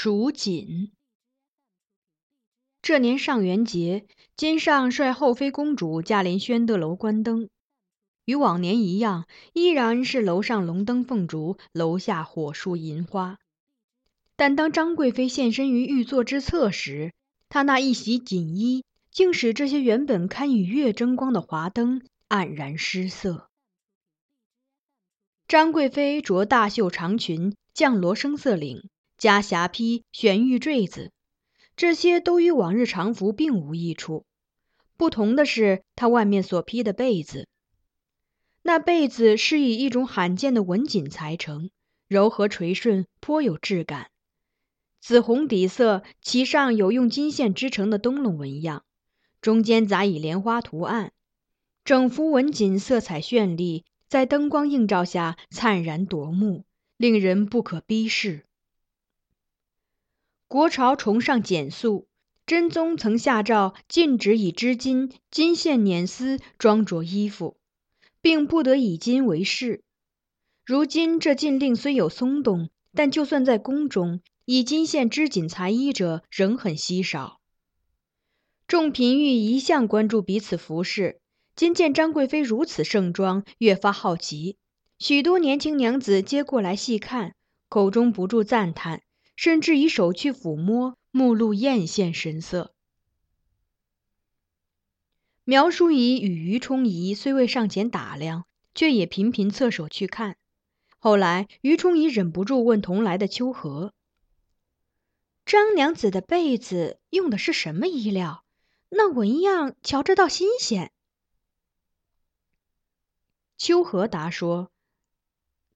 蜀锦。这年上元节，金上率后妃公主驾临宣德楼观灯，与往年一样，依然是楼上龙灯凤烛，楼下火树银花。但当张贵妃现身于御座之侧时，她那一袭锦衣，竟使这些原本堪与月争光的华灯黯然失色。张贵妃着大袖长裙，绛罗生色领。加霞披、玄玉坠子，这些都与往日常服并无异处。不同的是，她外面所披的被子，那被子是以一种罕见的纹锦裁成，柔和垂顺，颇有质感。紫红底色，其上有用金线织成的灯笼纹样，中间杂以莲花图案。整幅纹锦色彩绚丽，在灯光映照下灿然夺目，令人不可逼视。国朝崇尚简素，真宗曾下诏禁止以织金、金线捻丝装着衣服，并不得以金为饰。如今这禁令虽有松动，但就算在宫中，以金线织锦裁衣者仍很稀少。众嫔御一向关注彼此服饰，今见张贵妃如此盛装，越发好奇。许多年轻娘子皆过来细看，口中不住赞叹。甚至以手去抚摸，目露艳羡神色。苗淑仪与于冲仪虽未上前打量，却也频频侧手去看。后来，于冲仪忍不住问同来的秋荷：“张娘子的被子用的是什么衣料？那纹样瞧着倒新鲜。”秋荷答说：“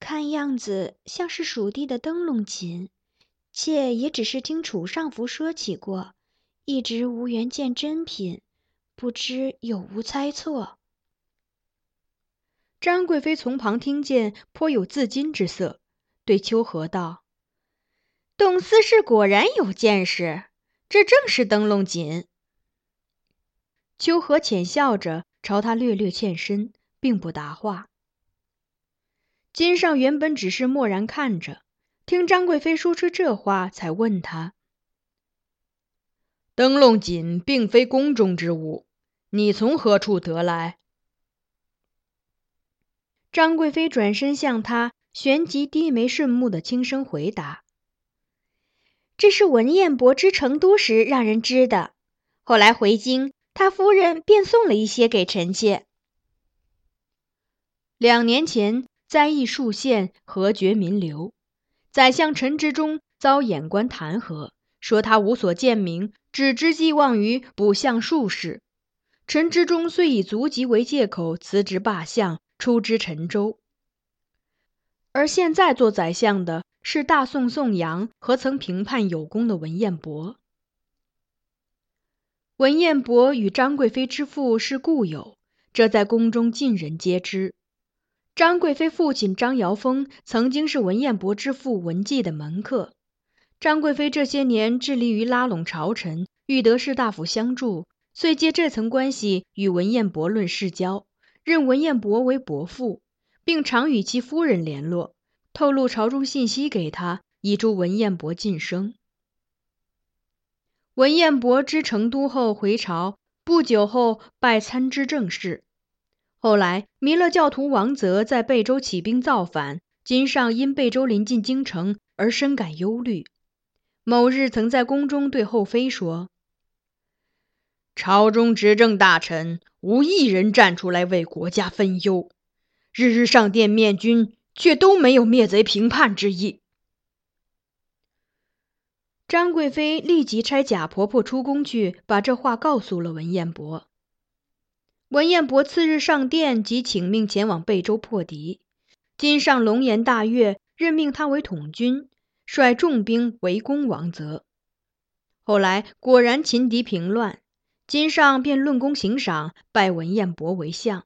看样子像是蜀地的灯笼锦。”妾也只是听楚尚福说起过，一直无缘见真品，不知有无猜错。张贵妃从旁听见，颇有自矜之色，对秋荷道：“董司事果然有见识，这正是灯笼锦。”秋荷浅笑着，朝他略略欠身，并不答话。金上原本只是默然看着。听张贵妃说出这话，才问他：“灯笼锦并非宫中之物，你从何处得来？”张贵妃转身向他，旋即低眉顺目的轻声回答：“这是文彦博之成都时让人织的，后来回京，他夫人便送了一些给臣妾。两年前灾异数县，何绝民流。”宰相陈之忠遭眼官弹劾，说他无所见明，只知寄望于补相术士。陈之忠虽以足疾为借口辞职罢相，出知陈州。而现在做宰相的是大宋宋阳和曾平叛有功的文彦博。文彦博与张贵妃之父是故友，这在宫中尽人皆知。张贵妃父亲张尧峰曾经是文彦博之父文纪的门客。张贵妃这些年致力于拉拢朝臣，欲得士大夫相助，遂借这层关系与文彦博论世交，认文彦博为伯父，并常与其夫人联络，透露朝中信息给他，以助文彦博晋升。文彦博知成都后回朝，不久后拜参知政事。后来弥勒教徒王泽在贝州起兵造反，金上因贝州临近京城而深感忧虑。某日曾在宫中对后妃说：“朝中执政大臣无一人站出来为国家分忧，日日上殿面君，却都没有灭贼平叛之意。”张贵妃立即差贾婆婆出宫去，把这话告诉了文彦博。文彦博次日上殿，即请命前往贝州破敌。金上龙颜大悦，任命他为统军，率重兵围攻王泽。后来果然擒敌平乱，金上便论功行赏，拜文彦博为相。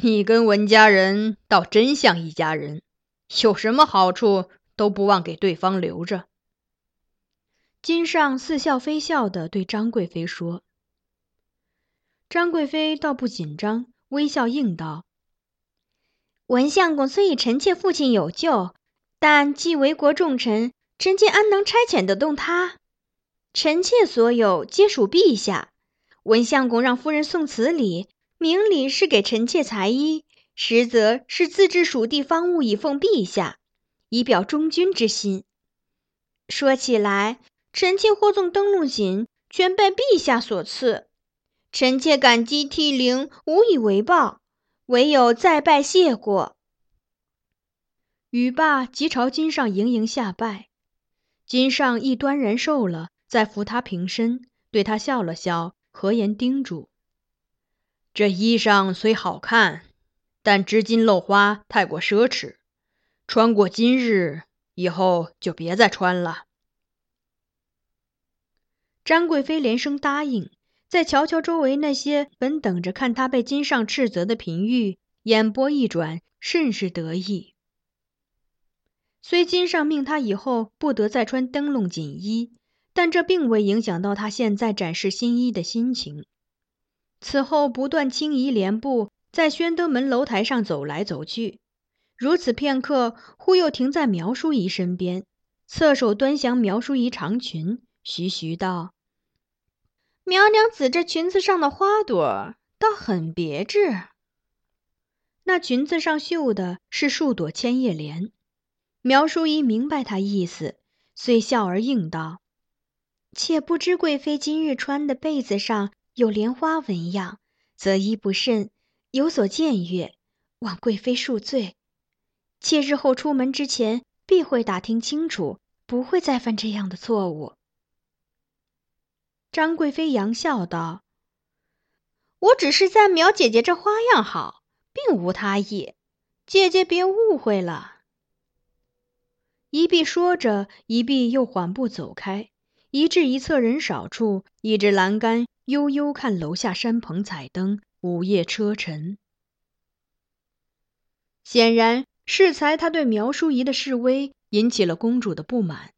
你跟文家人倒真像一家人，有什么好处？都不忘给对方留着。金上似笑非笑的对张贵妃说：“张贵妃倒不紧张，微笑应道：‘文相公虽与臣妾父亲有旧，但既为国重臣，臣妾安能差遣得动他？臣妾所有皆属陛下。文相公让夫人送此礼，明里是给臣妾裁衣，实则是自制蜀地方物以奉陛下。’”以表忠君之心。说起来，臣妾获赠灯笼锦，全拜陛下所赐。臣妾感激涕零，无以为报，唯有再拜谢过。语罢，即朝金上盈盈下拜。金上亦端然受了，再扶他平身，对他笑了笑，和颜叮嘱：“这衣裳虽好看，但织金镂花太过奢侈。”穿过今日以后，就别再穿了。张贵妃连声答应，再瞧瞧周围那些本等着看他被金上斥责的嫔御，眼波一转，甚是得意。虽金上命他以后不得再穿灯笼锦衣，但这并未影响到他现在展示新衣的心情。此后不断轻移莲步，在宣德门楼台上走来走去。如此片刻，忽又停在苗淑仪身边，侧手端详苗淑仪长裙，徐徐道：“苗娘子这裙子上的花朵倒很别致。”那裙子上绣的是数朵千叶莲。苗淑仪明白他意思，遂笑而应道：“且不知贵妃今日穿的被子上有莲花纹样，则衣不慎，有所僭越，望贵妃恕罪。”妾日后出门之前，必会打听清楚，不会再犯这样的错误。张贵妃扬笑道：“我只是赞苗姐姐这花样好，并无他意，姐姐别误会了。”一臂说着，一臂又缓步走开，移至一侧人少处，倚着栏杆，悠悠看楼下山棚彩灯，午夜车尘。显然。适才他对苗淑仪的示威引起了公主的不满，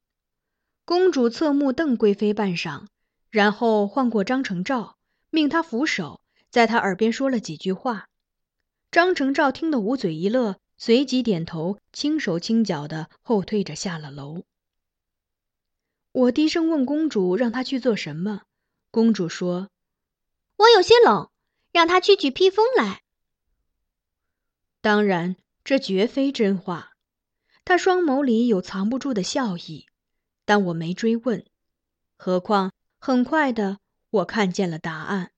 公主侧目瞪贵妃半晌，然后唤过张成照，命他扶手，在他耳边说了几句话。张成照听得捂嘴一乐，随即点头，轻手轻脚的后退着下了楼。我低声问公主，让她去做什么？公主说：“我有些冷，让她去取披风来。”当然。这绝非真话，她双眸里有藏不住的笑意，但我没追问。何况很快的，我看见了答案。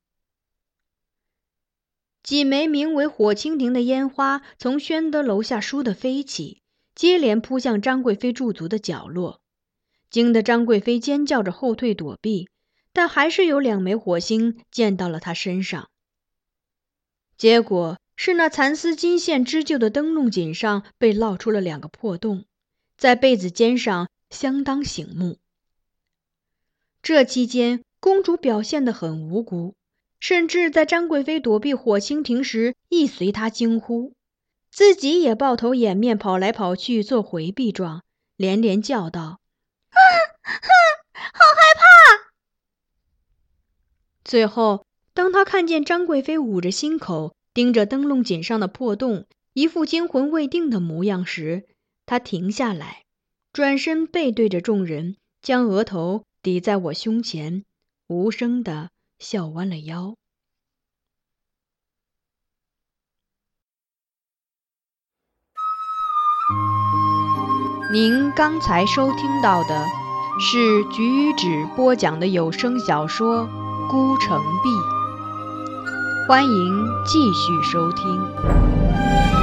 几枚名为“火蜻蜓”的烟花从宣德楼下倏地飞起，接连扑向张贵妃驻足的角落，惊得张贵妃尖叫着后退躲避，但还是有两枚火星溅到了她身上。结果是那蚕丝金线织就的灯笼锦上被烙出了两个破洞，在被子尖上相当醒目。这期间，公主表现得很无辜，甚至在张贵妃躲避火蜻蜓时，亦随她惊呼，自己也抱头掩面跑来跑去做回避状，连连叫道：“啊，好害怕！”最后，当他看见张贵妃捂着心口，盯着灯笼锦上的破洞，一副惊魂未定的模样时，他停下来，转身背对着众人，将额头抵在我胸前，无声的笑弯了腰。您刚才收听到的是橘子播讲的有声小说。孤城闭，欢迎继续收听。